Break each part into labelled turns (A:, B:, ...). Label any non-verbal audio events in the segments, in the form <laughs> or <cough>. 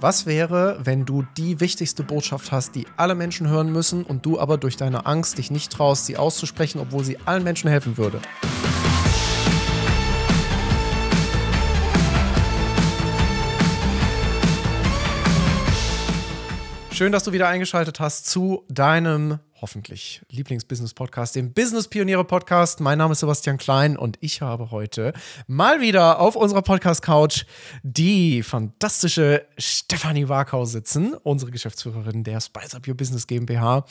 A: Was wäre, wenn du die wichtigste Botschaft hast, die alle Menschen hören müssen und du aber durch deine Angst dich nicht traust, sie auszusprechen, obwohl sie allen Menschen helfen würde? Schön, dass du wieder eingeschaltet hast zu deinem hoffentlich Lieblings-Business-Podcast, dem Business-Pioniere-Podcast. Mein Name ist Sebastian Klein und ich habe heute mal wieder auf unserer Podcast-Couch die fantastische Stefanie Warkau sitzen, unsere Geschäftsführerin der Spice Up Your Business GmbH,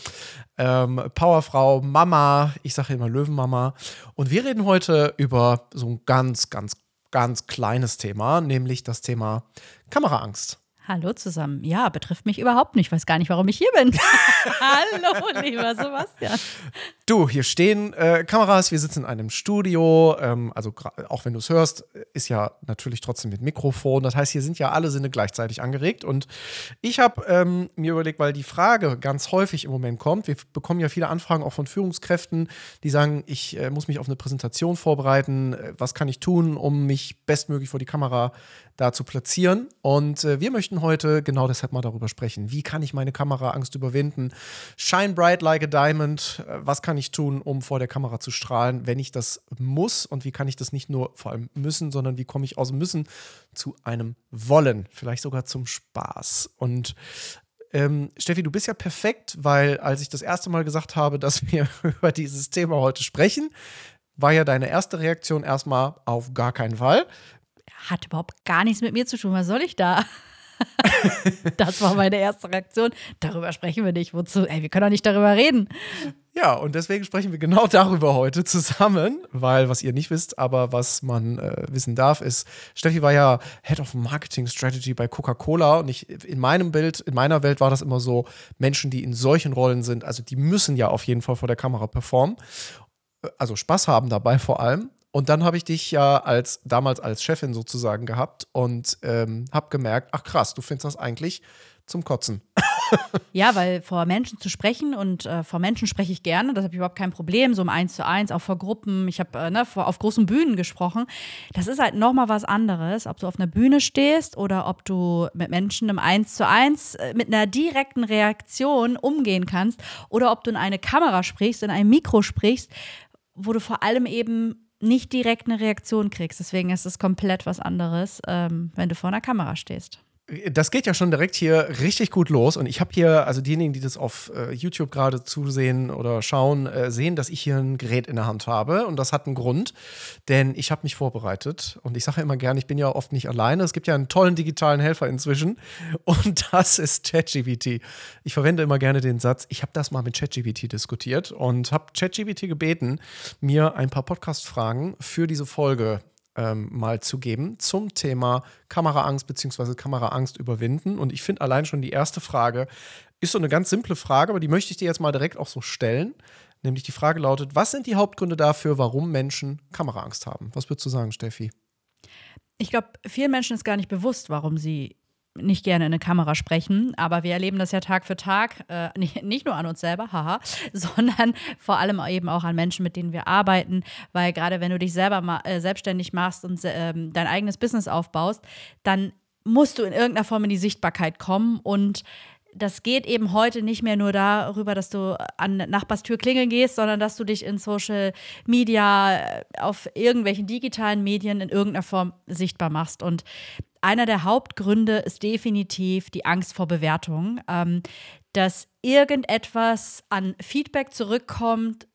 A: ähm, Powerfrau, Mama, ich sage immer Löwenmama. Und wir reden heute über so ein ganz, ganz, ganz kleines Thema, nämlich das Thema Kameraangst.
B: Hallo zusammen. Ja, betrifft mich überhaupt nicht. Ich weiß gar nicht, warum ich hier bin. <laughs> Hallo, lieber Sebastian.
A: Du, hier stehen äh, Kameras, wir sitzen in einem Studio. Ähm, also, auch wenn du es hörst, ist ja natürlich trotzdem mit Mikrofon. Das heißt, hier sind ja alle Sinne gleichzeitig angeregt. Und ich habe ähm, mir überlegt, weil die Frage ganz häufig im Moment kommt, wir bekommen ja viele Anfragen auch von Führungskräften, die sagen, ich äh, muss mich auf eine Präsentation vorbereiten. Äh, was kann ich tun, um mich bestmöglich vor die Kamera da zu platzieren? Und äh, wir möchten heute genau deshalb mal darüber sprechen. Wie kann ich meine Kameraangst überwinden? Shine bright like a diamond. Äh, was kann ich tun, um vor der Kamera zu strahlen, wenn ich das muss? Und wie kann ich das nicht nur vor allem müssen, sondern wie komme ich aus Müssen zu einem Wollen? Vielleicht sogar zum Spaß. Und ähm, Steffi, du bist ja perfekt, weil als ich das erste Mal gesagt habe, dass wir <laughs> über dieses Thema heute sprechen, war ja deine erste Reaktion erstmal auf gar keinen Fall.
B: Hat überhaupt gar nichts mit mir zu tun. Was soll ich da? <laughs> das war meine erste Reaktion. Darüber sprechen wir nicht. Wozu? Ey, wir können doch nicht darüber reden.
A: Ja, und deswegen sprechen wir genau <laughs> darüber heute zusammen, weil was ihr nicht wisst, aber was man äh, wissen darf, ist, Steffi war ja Head of Marketing Strategy bei Coca-Cola. Und ich, in meinem Bild, in meiner Welt war das immer so, Menschen, die in solchen Rollen sind, also die müssen ja auf jeden Fall vor der Kamera performen, also Spaß haben dabei vor allem. Und dann habe ich dich ja als damals als Chefin sozusagen gehabt und ähm, habe gemerkt, ach krass, du findest das eigentlich zum Kotzen. <laughs>
B: ja, weil vor Menschen zu sprechen und äh, vor Menschen spreche ich gerne, das habe ich überhaupt kein Problem, so im Eins zu eins, auch vor Gruppen. Ich habe äh, ne, auf großen Bühnen gesprochen. Das ist halt nochmal was anderes, ob du auf einer Bühne stehst oder ob du mit Menschen im Eins zu eins äh, mit einer direkten Reaktion umgehen kannst oder ob du in eine Kamera sprichst, in ein Mikro sprichst, wo du vor allem eben nicht direkt eine Reaktion kriegst. Deswegen ist es komplett was anderes, ähm, wenn du vor einer Kamera stehst.
A: Das geht ja schon direkt hier richtig gut los. Und ich habe hier, also diejenigen, die das auf äh, YouTube gerade zusehen oder schauen, äh, sehen, dass ich hier ein Gerät in der Hand habe. Und das hat einen Grund, denn ich habe mich vorbereitet. Und ich sage ja immer gerne, ich bin ja oft nicht alleine. Es gibt ja einen tollen digitalen Helfer inzwischen. <laughs> Und das ist ChatGPT. Ich verwende immer gerne den Satz, ich habe das mal mit ChatGPT diskutiert und habe ChatGPT gebeten, mir ein paar Podcast-Fragen für diese Folge ähm, mal zu geben zum Thema Kameraangst bzw. Kameraangst überwinden. Und ich finde allein schon die erste Frage ist so eine ganz simple Frage, aber die möchte ich dir jetzt mal direkt auch so stellen. Nämlich die Frage lautet: Was sind die Hauptgründe dafür, warum Menschen Kameraangst haben? Was würdest du sagen, Steffi?
B: Ich glaube, vielen Menschen ist gar nicht bewusst, warum sie nicht gerne in eine Kamera sprechen, aber wir erleben das ja Tag für Tag, äh, <laughs> nicht, nur an uns selber, haha, <laughs> sondern vor allem eben auch an Menschen, mit denen wir arbeiten, weil gerade wenn du dich selber ma äh, selbstständig machst und äh, dein eigenes Business aufbaust, dann musst du in irgendeiner Form in die Sichtbarkeit kommen und das geht eben heute nicht mehr nur darüber, dass du an Nachbarstür klingeln gehst, sondern dass du dich in Social Media, äh, auf irgendwelchen digitalen Medien in irgendeiner Form sichtbar machst. Und einer der Hauptgründe ist definitiv die Angst vor Bewertung, ähm, dass irgendetwas an Feedback zurückkommt,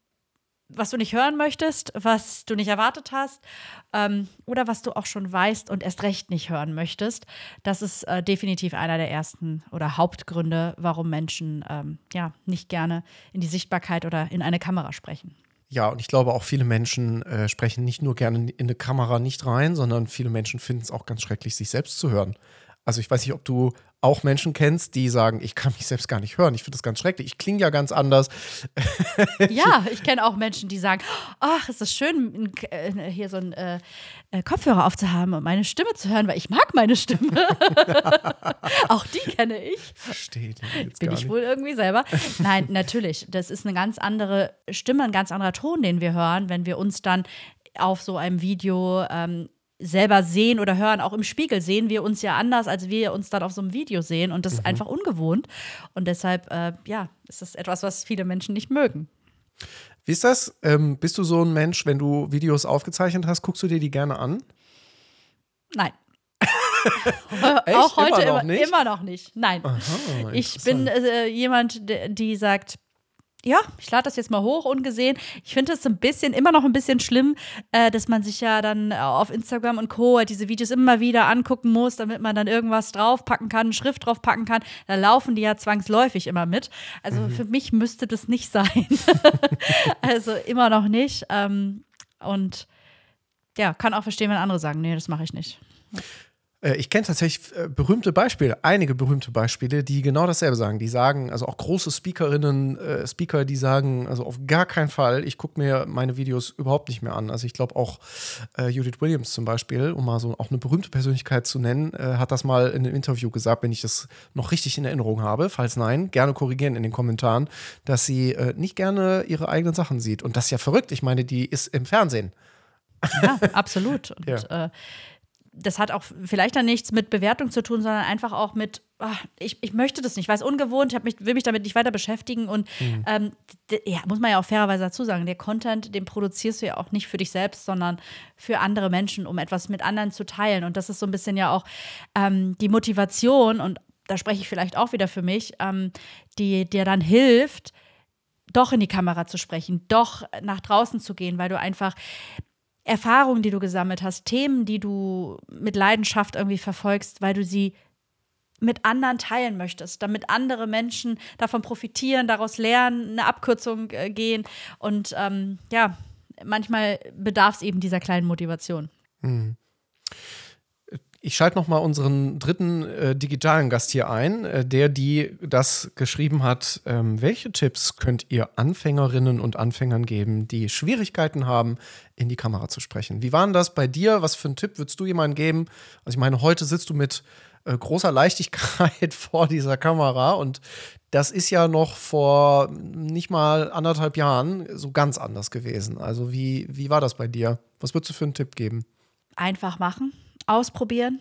B: was du nicht hören möchtest, was du nicht erwartet hast ähm, oder was du auch schon weißt und erst recht nicht hören möchtest. Das ist äh, definitiv einer der ersten oder Hauptgründe, warum Menschen ähm, ja nicht gerne in die Sichtbarkeit oder in eine Kamera sprechen.
A: Ja, und ich glaube auch viele Menschen äh, sprechen nicht nur gerne in eine Kamera nicht rein, sondern viele Menschen finden es auch ganz schrecklich, sich selbst zu hören. Also ich weiß nicht, ob du auch Menschen kennst, die sagen, ich kann mich selbst gar nicht hören. Ich finde das ganz schrecklich. Ich klinge ja ganz anders. <laughs>
B: ja, ich kenne auch Menschen, die sagen, ach, es ist schön, äh, hier so einen äh, äh, Kopfhörer aufzuhaben und meine Stimme zu hören, weil ich mag meine Stimme. <laughs> auch die kenne ich.
A: Verstehe
B: jetzt Bin ich wohl irgendwie selber. Nein, natürlich. Das ist eine ganz andere Stimme, ein ganz anderer Ton, den wir hören, wenn wir uns dann auf so einem Video ähm, selber sehen oder hören. Auch im Spiegel sehen wir uns ja anders, als wir uns dann auf so einem Video sehen. Und das ist mhm. einfach ungewohnt. Und deshalb, äh, ja, ist das etwas, was viele Menschen nicht mögen.
A: Wie ist das? Ähm, bist du so ein Mensch, wenn du Videos aufgezeichnet hast, guckst du dir die gerne an?
B: Nein. <laughs> auch heute immer noch, immer, immer noch nicht. Nein. Aha, ich bin äh, jemand, die sagt, ja, ich lade das jetzt mal hoch ungesehen. Ich finde es ein bisschen, immer noch ein bisschen schlimm, äh, dass man sich ja dann auf Instagram und Co. Halt diese Videos immer wieder angucken muss, damit man dann irgendwas draufpacken kann, Schrift draufpacken kann. Da laufen die ja zwangsläufig immer mit. Also mhm. für mich müsste das nicht sein. <laughs> also immer noch nicht. Ähm, und ja, kann auch verstehen, wenn andere sagen, nee, das mache ich nicht.
A: Äh, ich kenne tatsächlich äh, berühmte Beispiele, einige berühmte Beispiele, die genau dasselbe sagen. Die sagen, also auch große Speakerinnen, äh, Speaker, die sagen, also auf gar keinen Fall, ich gucke mir meine Videos überhaupt nicht mehr an. Also ich glaube auch äh, Judith Williams zum Beispiel, um mal so auch eine berühmte Persönlichkeit zu nennen, äh, hat das mal in einem Interview gesagt, wenn ich das noch richtig in Erinnerung habe. Falls nein, gerne korrigieren in den Kommentaren, dass sie äh, nicht gerne ihre eigenen Sachen sieht. Und das ist ja verrückt. Ich meine, die ist im Fernsehen.
B: Ja, absolut. <laughs> Und ja das hat auch vielleicht dann nichts mit Bewertung zu tun, sondern einfach auch mit, ach, ich, ich möchte das nicht, weil es ungewohnt, ich mich, will mich damit nicht weiter beschäftigen. Und mhm. ähm, ja, muss man ja auch fairerweise dazu sagen, der Content, den produzierst du ja auch nicht für dich selbst, sondern für andere Menschen, um etwas mit anderen zu teilen. Und das ist so ein bisschen ja auch ähm, die Motivation, und da spreche ich vielleicht auch wieder für mich, ähm, die dir dann hilft, doch in die Kamera zu sprechen, doch nach draußen zu gehen, weil du einfach Erfahrungen, die du gesammelt hast, Themen, die du mit Leidenschaft irgendwie verfolgst, weil du sie mit anderen teilen möchtest, damit andere Menschen davon profitieren, daraus lernen, eine Abkürzung äh, gehen. Und ähm, ja, manchmal bedarf es eben dieser kleinen Motivation. Mhm.
A: Ich schalte noch mal unseren dritten äh, digitalen Gast hier ein, äh, der die das geschrieben hat. Ähm, welche Tipps könnt ihr Anfängerinnen und Anfängern geben, die Schwierigkeiten haben, in die Kamera zu sprechen? Wie war denn das bei dir? Was für einen Tipp würdest du jemandem geben? Also ich meine, heute sitzt du mit äh, großer Leichtigkeit <laughs> vor dieser Kamera und das ist ja noch vor nicht mal anderthalb Jahren so ganz anders gewesen. Also wie, wie war das bei dir? Was würdest du für einen Tipp geben?
B: Einfach machen ausprobieren.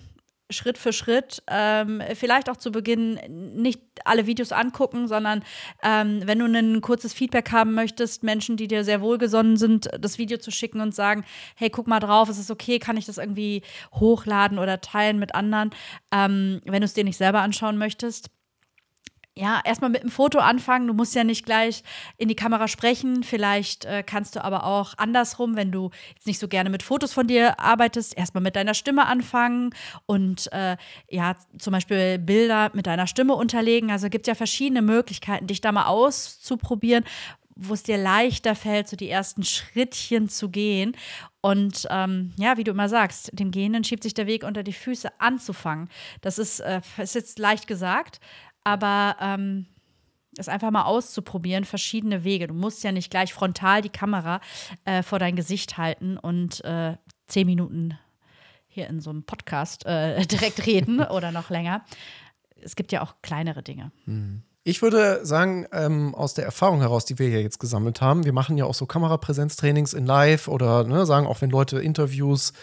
B: Schritt für Schritt, ähm, vielleicht auch zu Beginn nicht alle Videos angucken, sondern ähm, wenn du ein kurzes Feedback haben möchtest, Menschen, die dir sehr wohlgesonnen sind, das Video zu schicken und sagen, hey, guck mal drauf, ist es okay, kann ich das irgendwie hochladen oder teilen mit anderen, ähm, wenn du es dir nicht selber anschauen möchtest ja, erstmal mit einem Foto anfangen. Du musst ja nicht gleich in die Kamera sprechen. Vielleicht äh, kannst du aber auch andersrum, wenn du jetzt nicht so gerne mit Fotos von dir arbeitest, erstmal mit deiner Stimme anfangen und äh, ja, zum Beispiel Bilder mit deiner Stimme unterlegen. Also gibt ja verschiedene Möglichkeiten, dich da mal auszuprobieren, wo es dir leichter fällt, so die ersten Schrittchen zu gehen. Und ähm, ja, wie du immer sagst, dem Gehenden schiebt sich der Weg unter die Füße anzufangen. Das ist, äh, ist jetzt leicht gesagt, aber ähm, es einfach mal auszuprobieren, verschiedene Wege. Du musst ja nicht gleich frontal die Kamera äh, vor dein Gesicht halten und äh, zehn Minuten hier in so einem Podcast äh, <laughs> direkt reden oder noch länger. Es gibt ja auch kleinere Dinge.
A: Mhm. Ich würde sagen, ähm, aus der Erfahrung heraus, die wir hier jetzt gesammelt haben, wir machen ja auch so Kamerapräsenztrainings in Live oder ne, sagen auch, wenn Leute Interviews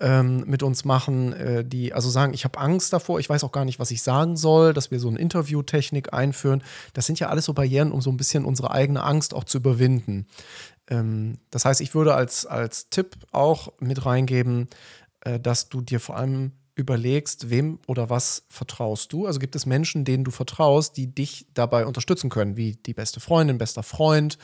A: ähm, mit uns machen, äh, die also sagen, ich habe Angst davor, ich weiß auch gar nicht, was ich sagen soll, dass wir so eine Interviewtechnik einführen. Das sind ja alles so Barrieren, um so ein bisschen unsere eigene Angst auch zu überwinden. Ähm, das heißt, ich würde als, als Tipp auch mit reingeben, äh, dass du dir vor allem überlegst, wem oder was vertraust du. Also gibt es Menschen, denen du vertraust, die dich dabei unterstützen können, wie die beste Freundin, bester Freund,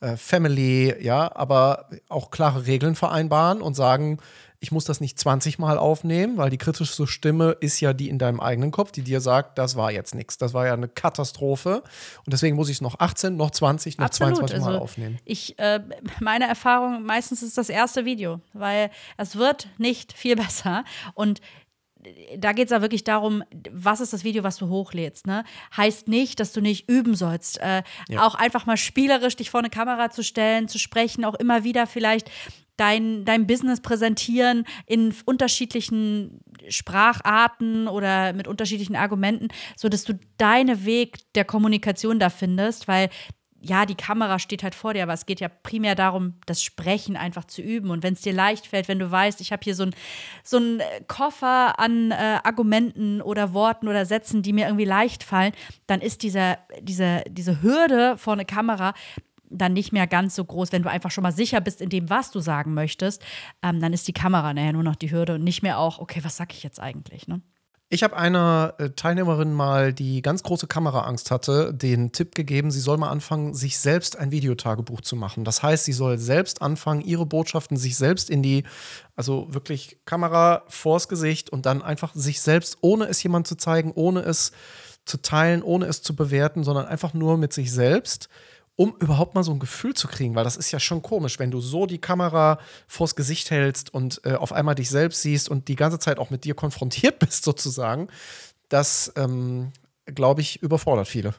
A: äh, Family, ja, aber auch klare Regeln vereinbaren und sagen, ich muss das nicht 20 Mal aufnehmen, weil die kritischste Stimme ist ja die in deinem eigenen Kopf, die dir sagt, das war jetzt nichts, das war ja eine Katastrophe und deswegen muss ich es noch 18, noch 20, noch Absolut. 22 Mal also aufnehmen.
B: Ich, äh, meine Erfahrung, meistens ist das erste Video, weil es wird nicht viel <laughs> besser und da geht es ja wirklich darum, was ist das Video, was du hochlädst. Ne? Heißt nicht, dass du nicht üben sollst. Äh, ja. Auch einfach mal spielerisch dich vor eine Kamera zu stellen, zu sprechen, auch immer wieder vielleicht dein, dein Business präsentieren in unterschiedlichen Spracharten oder mit unterschiedlichen Argumenten, sodass du deinen Weg der Kommunikation da findest, weil ja, die Kamera steht halt vor dir, aber es geht ja primär darum, das Sprechen einfach zu üben. Und wenn es dir leicht fällt, wenn du weißt, ich habe hier so einen so Koffer an äh, Argumenten oder Worten oder Sätzen, die mir irgendwie leicht fallen, dann ist diese, diese, diese Hürde vor eine Kamera dann nicht mehr ganz so groß, wenn du einfach schon mal sicher bist in dem, was du sagen möchtest, ähm, dann ist die Kamera nachher nur noch die Hürde und nicht mehr auch, okay, was sag ich jetzt eigentlich, ne?
A: Ich habe einer äh, Teilnehmerin mal, die ganz große Kameraangst hatte, den Tipp gegeben, sie soll mal anfangen, sich selbst ein Videotagebuch zu machen. Das heißt, sie soll selbst anfangen, ihre Botschaften sich selbst in die, also wirklich Kamera vors Gesicht und dann einfach sich selbst, ohne es jemand zu zeigen, ohne es zu teilen, ohne es zu bewerten, sondern einfach nur mit sich selbst um überhaupt mal so ein Gefühl zu kriegen, weil das ist ja schon komisch, wenn du so die Kamera vors Gesicht hältst und äh, auf einmal dich selbst siehst und die ganze Zeit auch mit dir konfrontiert <laughs> bist, sozusagen. Das, ähm, glaube ich, überfordert viele.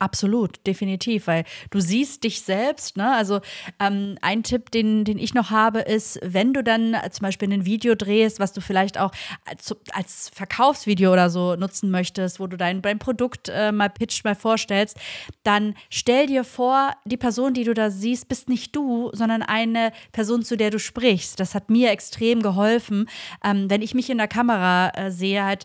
B: Absolut, definitiv, weil du siehst dich selbst. Ne? Also ähm, ein Tipp, den, den ich noch habe, ist, wenn du dann zum Beispiel ein Video drehst, was du vielleicht auch als, als Verkaufsvideo oder so nutzen möchtest, wo du dein, dein Produkt äh, mal pitcht, mal vorstellst, dann stell dir vor, die Person, die du da siehst, bist nicht du, sondern eine Person, zu der du sprichst. Das hat mir extrem geholfen, ähm, wenn ich mich in der Kamera äh, sehe, halt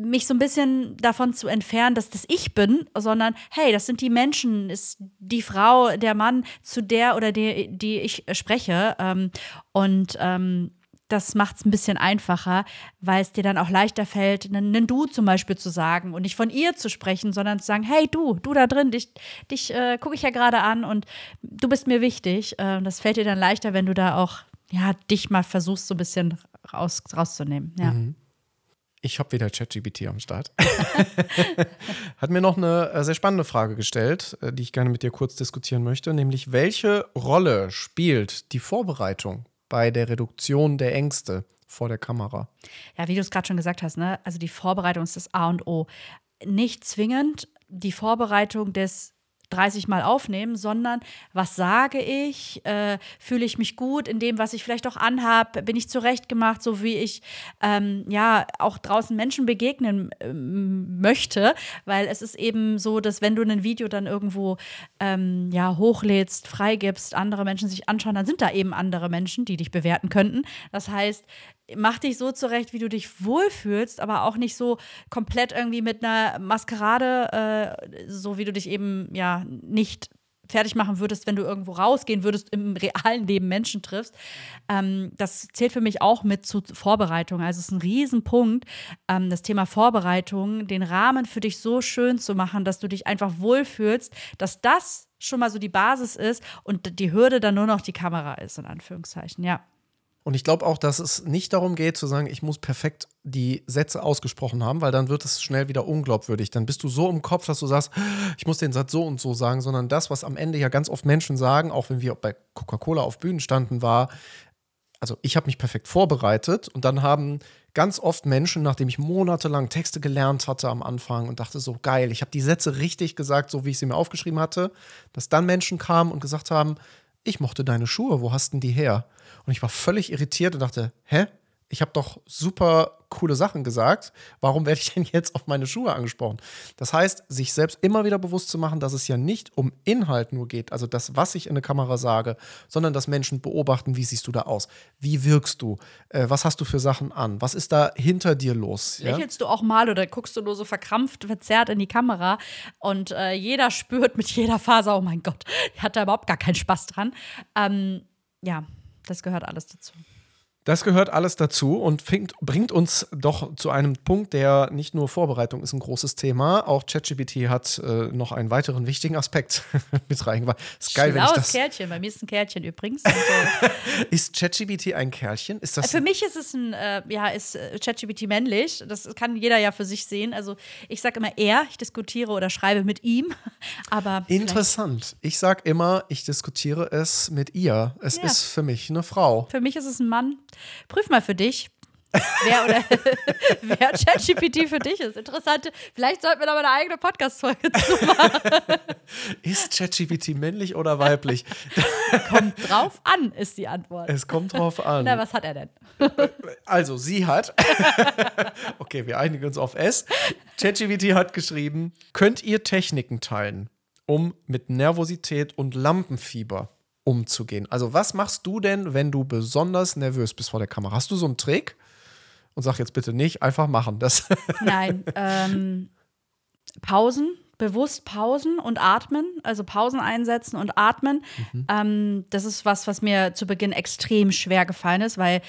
B: mich so ein bisschen davon zu entfernen, dass das ich bin, sondern hey, das sind die Menschen, ist die Frau, der Mann, zu der oder die, die ich spreche. Ähm, und ähm, das macht es ein bisschen einfacher, weil es dir dann auch leichter fällt, einen Du zum Beispiel zu sagen und nicht von ihr zu sprechen, sondern zu sagen, hey du, du da drin, dich, dich äh, gucke ich ja gerade an und du bist mir wichtig. Äh, das fällt dir dann leichter, wenn du da auch ja, dich mal versuchst, so ein bisschen raus, rauszunehmen. Ja. Mhm.
A: Ich habe wieder ChatGPT am Start. <laughs> Hat mir noch eine äh, sehr spannende Frage gestellt, äh, die ich gerne mit dir kurz diskutieren möchte, nämlich welche Rolle spielt die Vorbereitung bei der Reduktion der Ängste vor der Kamera?
B: Ja, wie du es gerade schon gesagt hast, ne? also die Vorbereitung ist das A und O. Nicht zwingend die Vorbereitung des 30 Mal aufnehmen, sondern was sage ich? Äh, Fühle ich mich gut in dem, was ich vielleicht auch anhabe? Bin ich zurechtgemacht, so wie ich ähm, ja auch draußen Menschen begegnen ähm, möchte? Weil es ist eben so, dass wenn du ein Video dann irgendwo ähm, ja hochlädst, freigibst, andere Menschen sich anschauen, dann sind da eben andere Menschen, die dich bewerten könnten. Das heißt, mach dich so zurecht, wie du dich wohlfühlst, aber auch nicht so komplett irgendwie mit einer Maskerade, äh, so wie du dich eben ja nicht fertig machen würdest, wenn du irgendwo rausgehen würdest, im <laughs> realen Leben Menschen triffst. Ähm, das zählt für mich auch mit zu Vorbereitung. Also es ist ein Riesenpunkt, ähm, das Thema Vorbereitung, den Rahmen für dich so schön zu machen, dass du dich einfach wohlfühlst, dass das schon mal so die Basis ist und die Hürde dann nur noch die Kamera ist, in Anführungszeichen, ja.
A: Und ich glaube auch, dass es nicht darum geht, zu sagen, ich muss perfekt die Sätze ausgesprochen haben, weil dann wird es schnell wieder unglaubwürdig. Dann bist du so im Kopf, dass du sagst, ich muss den Satz so und so sagen, sondern das, was am Ende ja ganz oft Menschen sagen, auch wenn wir bei Coca-Cola auf Bühnen standen, war, also ich habe mich perfekt vorbereitet und dann haben ganz oft Menschen, nachdem ich monatelang Texte gelernt hatte am Anfang und dachte so geil, ich habe die Sätze richtig gesagt, so wie ich sie mir aufgeschrieben hatte, dass dann Menschen kamen und gesagt haben, ich mochte deine Schuhe, wo hast denn die her? Und ich war völlig irritiert und dachte, hä? Ich habe doch super coole Sachen gesagt. Warum werde ich denn jetzt auf meine Schuhe angesprochen? Das heißt, sich selbst immer wieder bewusst zu machen, dass es ja nicht um Inhalt nur geht, also das, was ich in der Kamera sage, sondern dass Menschen beobachten, wie siehst du da aus? Wie wirkst du? Äh, was hast du für Sachen an? Was ist da hinter dir los?
B: Ja? Lächelst du auch mal oder guckst du nur so verkrampft, verzerrt in die Kamera und äh, jeder spürt mit jeder Faser, oh mein Gott, hat da überhaupt gar keinen Spaß dran. Ähm, ja, das gehört alles dazu.
A: Das gehört alles dazu und fängt, bringt uns doch zu einem Punkt, der nicht nur Vorbereitung ist ein großes Thema. Auch ChatGPT hat äh, noch einen weiteren wichtigen Aspekt <laughs> mit reingebracht.
B: Ist geil, wenn ich das. Kärtchen. Bei mir ist ein Kärtchen übrigens. <laughs>
A: ist ChatGPT ein Kerlchen? Ist das
B: für mich ist es ein, äh, ja, ist äh, ChatGPT männlich. Das kann jeder ja für sich sehen. Also ich sage immer er, ich diskutiere oder schreibe mit ihm. <laughs> Aber
A: interessant. Ich sage immer, ich diskutiere es mit ihr. Es ja. ist für mich eine Frau.
B: Für mich ist es ein Mann. Prüf mal für dich. wer oder <laughs> wer ChatGPT für dich ist. Interessant. Vielleicht sollten wir da mal eine eigene Podcast-Folge zu machen. <laughs>
A: Ist ChatGPT männlich oder weiblich? <laughs>
B: Kommt drauf an, ist die Antwort.
A: Es kommt drauf an.
B: Na, was hat er denn?
A: Also, sie hat. Okay, wir einigen uns auf S. ChatGPT hat geschrieben: Könnt ihr Techniken teilen? um mit Nervosität und Lampenfieber umzugehen? Also, was machst du denn, wenn du besonders nervös bist vor der Kamera? Hast du so einen Trick? Und sag jetzt bitte nicht, einfach machen. Das <laughs>
B: Nein. Ähm, Pausen, bewusst Pausen und atmen, also Pausen einsetzen und atmen. Mhm. Ähm, das ist was, was mir zu Beginn extrem schwer gefallen ist, weil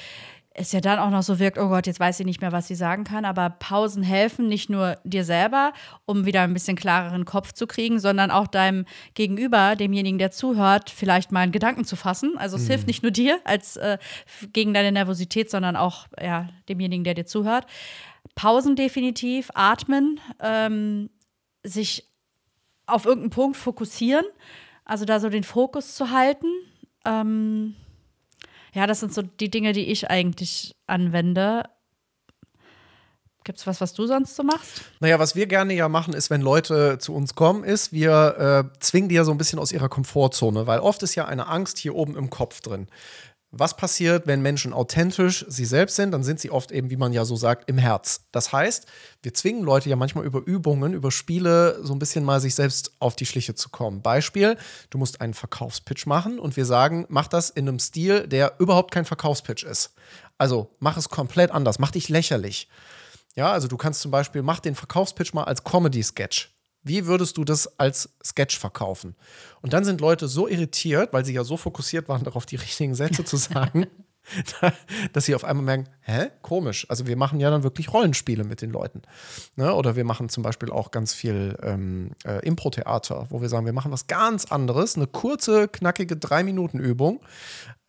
B: es ja dann auch noch so wirkt, oh Gott, jetzt weiß ich nicht mehr, was sie sagen kann. Aber Pausen helfen nicht nur dir selber, um wieder ein bisschen klareren Kopf zu kriegen, sondern auch deinem Gegenüber, demjenigen, der zuhört, vielleicht mal einen Gedanken zu fassen. Also es mhm. hilft nicht nur dir als äh, gegen deine Nervosität, sondern auch ja, demjenigen, der dir zuhört. Pausen definitiv, atmen, ähm, sich auf irgendeinen Punkt fokussieren, also da so den Fokus zu halten. Ähm, ja, das sind so die Dinge, die ich eigentlich anwende. Gibt es was, was du sonst so machst?
A: Naja, was wir gerne ja machen, ist, wenn Leute zu uns kommen, ist, wir äh, zwingen die ja so ein bisschen aus ihrer Komfortzone, weil oft ist ja eine Angst hier oben im Kopf drin. Was passiert, wenn Menschen authentisch sie selbst sind? Dann sind sie oft eben, wie man ja so sagt, im Herz. Das heißt, wir zwingen Leute ja manchmal über Übungen, über Spiele so ein bisschen mal sich selbst auf die Schliche zu kommen. Beispiel, du musst einen Verkaufspitch machen und wir sagen, mach das in einem Stil, der überhaupt kein Verkaufspitch ist. Also mach es komplett anders, mach dich lächerlich. Ja, also du kannst zum Beispiel, mach den Verkaufspitch mal als Comedy-Sketch. Wie würdest du das als Sketch verkaufen? Und dann sind Leute so irritiert, weil sie ja so fokussiert waren, darauf die richtigen Sätze zu sagen, <laughs> <laughs> dass sie auf einmal merken, hä, komisch. Also wir machen ja dann wirklich Rollenspiele mit den Leuten. Ne? Oder wir machen zum Beispiel auch ganz viel ähm, äh, Impro-Theater, wo wir sagen, wir machen was ganz anderes, eine kurze, knackige Drei-Minuten-Übung.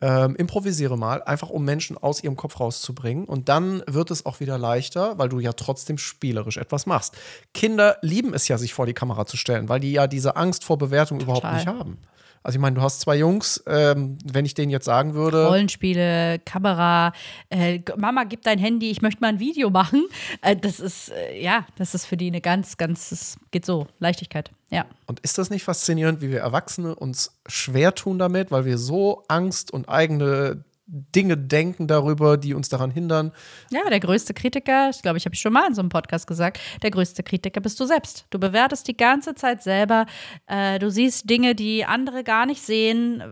A: Ähm, improvisiere mal, einfach um Menschen aus ihrem Kopf rauszubringen. Und dann wird es auch wieder leichter, weil du ja trotzdem spielerisch etwas machst. Kinder lieben es ja, sich vor die Kamera zu stellen, weil die ja diese Angst vor Bewertung Total. überhaupt nicht haben. Also ich meine, du hast zwei Jungs, ähm, wenn ich denen jetzt sagen würde.
B: Rollenspiele, Kamera, äh, Mama, gib dein Handy, ich möchte mal ein Video machen. Äh, das ist, äh, ja, das ist für die eine ganz, ganz, es geht so, Leichtigkeit. Ja.
A: Und ist das nicht faszinierend, wie wir Erwachsene uns schwer tun damit, weil wir so Angst und eigene Dinge denken darüber, die uns daran hindern.
B: Ja, der größte Kritiker, ich glaube, ich habe schon mal in so einem Podcast gesagt, der größte Kritiker bist du selbst. Du bewertest die ganze Zeit selber. Äh, du siehst Dinge, die andere gar nicht sehen.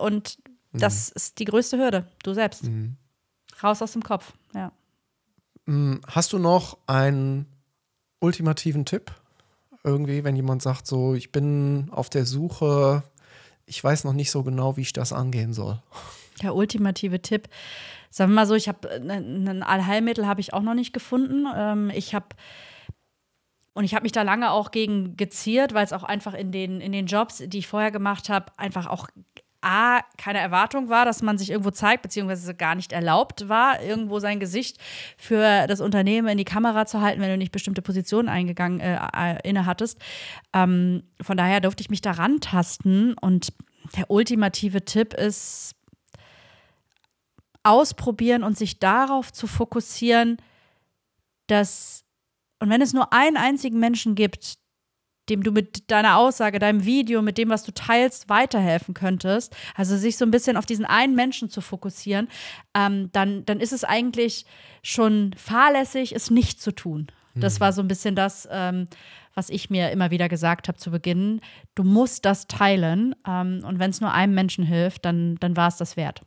B: Und das mhm. ist die größte Hürde. Du selbst. Mhm. Raus aus dem Kopf, ja.
A: Mm, hast du noch einen ultimativen Tipp? Irgendwie, wenn jemand sagt, so, ich bin auf der Suche, ich weiß noch nicht so genau, wie ich das angehen soll.
B: Der ultimative Tipp. Sagen wir mal so, ich habe ein Allheilmittel habe ich auch noch nicht gefunden. Ähm, ich habe und ich habe mich da lange auch gegen geziert, weil es auch einfach in den, in den Jobs, die ich vorher gemacht habe, einfach auch A, keine Erwartung war, dass man sich irgendwo zeigt, beziehungsweise gar nicht erlaubt war, irgendwo sein Gesicht für das Unternehmen in die Kamera zu halten, wenn du nicht bestimmte Positionen eingegangen äh, äh inne hattest. Ähm, von daher durfte ich mich da rantasten und der ultimative Tipp ist, ausprobieren und sich darauf zu fokussieren, dass, und wenn es nur einen einzigen Menschen gibt, dem du mit deiner Aussage, deinem Video, mit dem, was du teilst, weiterhelfen könntest, also sich so ein bisschen auf diesen einen Menschen zu fokussieren, ähm, dann, dann ist es eigentlich schon fahrlässig, es nicht zu tun. Das mhm. war so ein bisschen das, ähm, was ich mir immer wieder gesagt habe zu Beginn. Du musst das teilen. Ähm, und wenn es nur einem Menschen hilft, dann, dann war es das wert.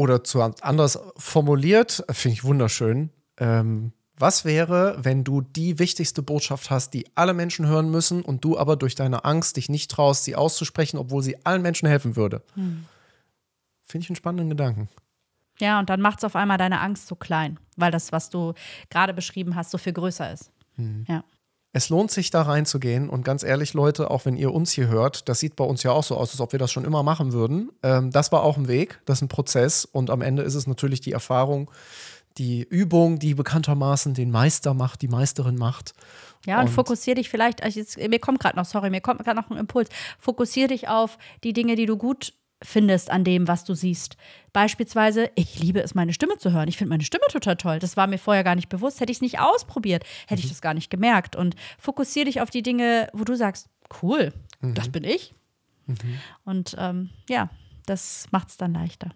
A: Oder zu anders formuliert, finde ich wunderschön. Ähm, was wäre, wenn du die wichtigste Botschaft hast, die alle Menschen hören müssen und du aber durch deine Angst dich nicht traust, sie auszusprechen, obwohl sie allen Menschen helfen würde? Hm. Finde ich einen spannenden Gedanken.
B: Ja, und dann macht es auf einmal deine Angst so klein, weil das, was du gerade beschrieben hast, so viel größer ist. Hm. Ja
A: es lohnt sich da reinzugehen. Und ganz ehrlich, Leute, auch wenn ihr uns hier hört, das sieht bei uns ja auch so aus, als ob wir das schon immer machen würden. Ähm, das war auch ein Weg, das ist ein Prozess. Und am Ende ist es natürlich die Erfahrung, die Übung, die bekanntermaßen den Meister macht, die Meisterin macht.
B: Ja, und, und fokussier dich vielleicht, also jetzt, mir kommt gerade noch, sorry, mir kommt gerade noch ein Impuls. Fokussier dich auf die Dinge, die du gut findest an dem, was du siehst. Beispielsweise, ich liebe es, meine Stimme zu hören. Ich finde meine Stimme total toll. Das war mir vorher gar nicht bewusst. Hätte ich es nicht ausprobiert, hätte mhm. ich das gar nicht gemerkt. Und fokussiere dich auf die Dinge, wo du sagst, cool, mhm. das bin ich. Mhm. Und ähm, ja, das macht es dann leichter.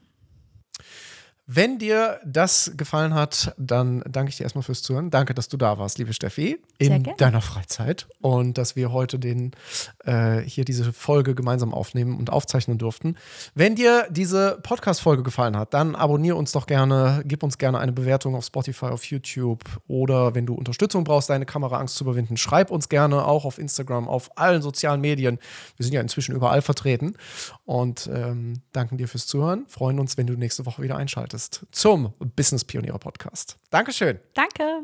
A: Wenn dir das gefallen hat, dann danke ich dir erstmal fürs Zuhören. Danke, dass du da warst, liebe Steffi, in deiner Freizeit und dass wir heute den, äh, hier diese Folge gemeinsam aufnehmen und aufzeichnen durften. Wenn dir diese Podcast-Folge gefallen hat, dann abonniere uns doch gerne, gib uns gerne eine Bewertung auf Spotify, auf YouTube oder wenn du Unterstützung brauchst, deine Kameraangst zu überwinden, schreib uns gerne auch auf Instagram, auf allen sozialen Medien. Wir sind ja inzwischen überall vertreten und ähm, danken dir fürs Zuhören. Freuen uns, wenn du nächste Woche wieder einschaltest zum Business Pioniere Podcast. Dankeschön.
B: Danke.